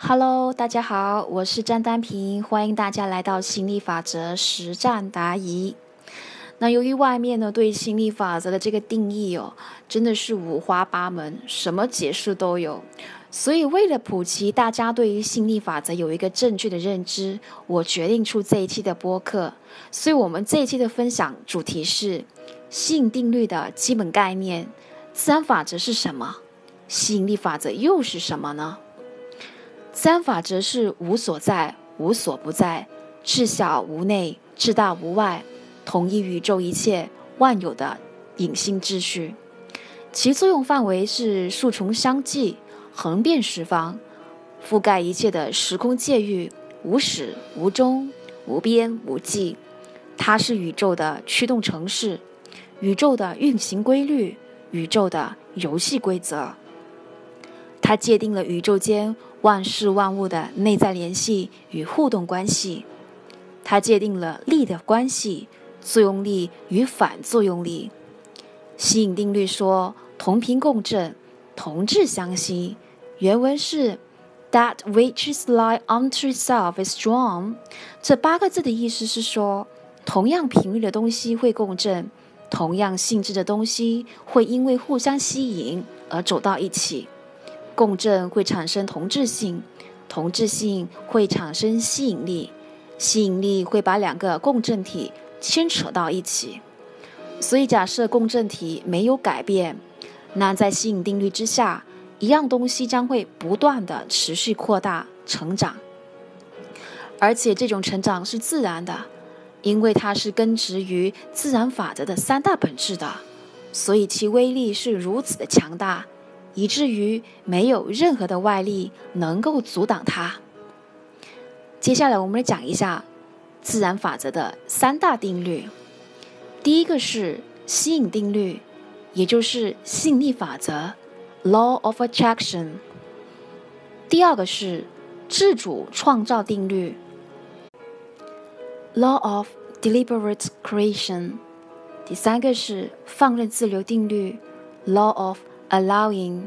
Hello，大家好，我是张丹平，欢迎大家来到心理法则实战答疑。那由于外面呢对心理法则的这个定义哦，真的是五花八门，什么解释都有。所以为了普及大家对于心理法则有一个正确的认知，我决定出这一期的播客。所以我们这一期的分享主题是吸引定律的基本概念。自然法则是什么？吸引力法则又是什么呢？三法则是无所在、无所不在、至小无内、至大无外，统一宇宙一切万有的隐性秩序。其作用范围是数重相继，横遍十方，覆盖一切的时空界域，无始无终、无边无际。它是宇宙的驱动程式，宇宙的运行规律，宇宙的游戏规则。它界定了宇宙间。万事万物的内在联系与互动关系，它界定了力的关系，作用力与反作用力。吸引定律说：同频共振，同质相吸。原文是：That which is like unto itself is drawn。这八个字的意思是说，同样频率的东西会共振，同样性质的东西会因为互相吸引而走到一起。共振会产生同质性，同质性会产生吸引力，吸引力会把两个共振体牵扯到一起。所以，假设共振体没有改变，那在吸引定律之下，一样东西将会不断的持续扩大成长，而且这种成长是自然的，因为它是根植于自然法则的三大本质的，所以其威力是如此的强大。以至于没有任何的外力能够阻挡它。接下来，我们来讲一下自然法则的三大定律。第一个是吸引定律，也就是吸引力法则 （Law of Attraction）。第二个是自主创造定律 （Law of Deliberate Creation）。第三个是放任自流定律 （Law of Allowing，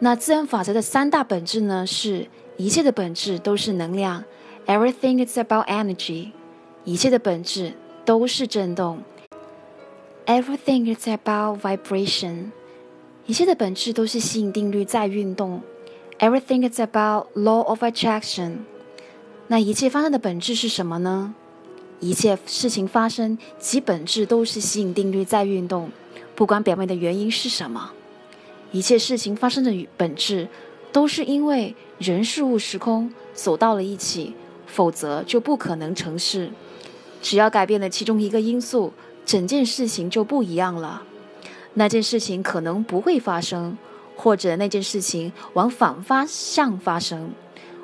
那自然法则的三大本质呢？是一切的本质都是能量，Everything is about energy。一切的本质都是振动，Everything is about vibration。一切的本质都是吸引定律在运动，Everything is about law of attraction。那一切发生的本质是什么呢？一切事情发生其本质都是吸引定律在运动，不管表面的原因是什么。一切事情发生的本质，都是因为人事物时空走到了一起，否则就不可能成事。只要改变了其中一个因素，整件事情就不一样了。那件事情可能不会发生，或者那件事情往反方向发生，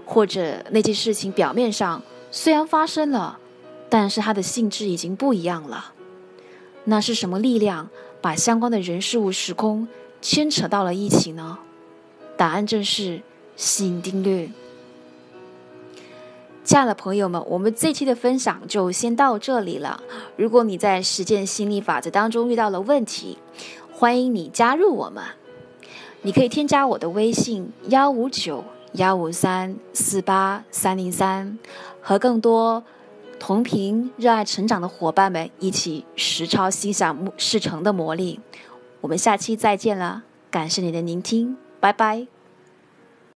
或者那件事情表面上虽然发生了，但是它的性质已经不一样了。那是什么力量把相关的人事物时空？牵扯到了一起呢？答案正是吸引定律。亲爱的朋友们，我们这期的分享就先到这里了。如果你在实践心理法则当中遇到了问题，欢迎你加入我们。你可以添加我的微信幺五九幺五三四八三零三，和更多同频热爱成长的伙伴们一起实操心想事成的魔力。我们下期再见了，感谢你的聆听，拜拜。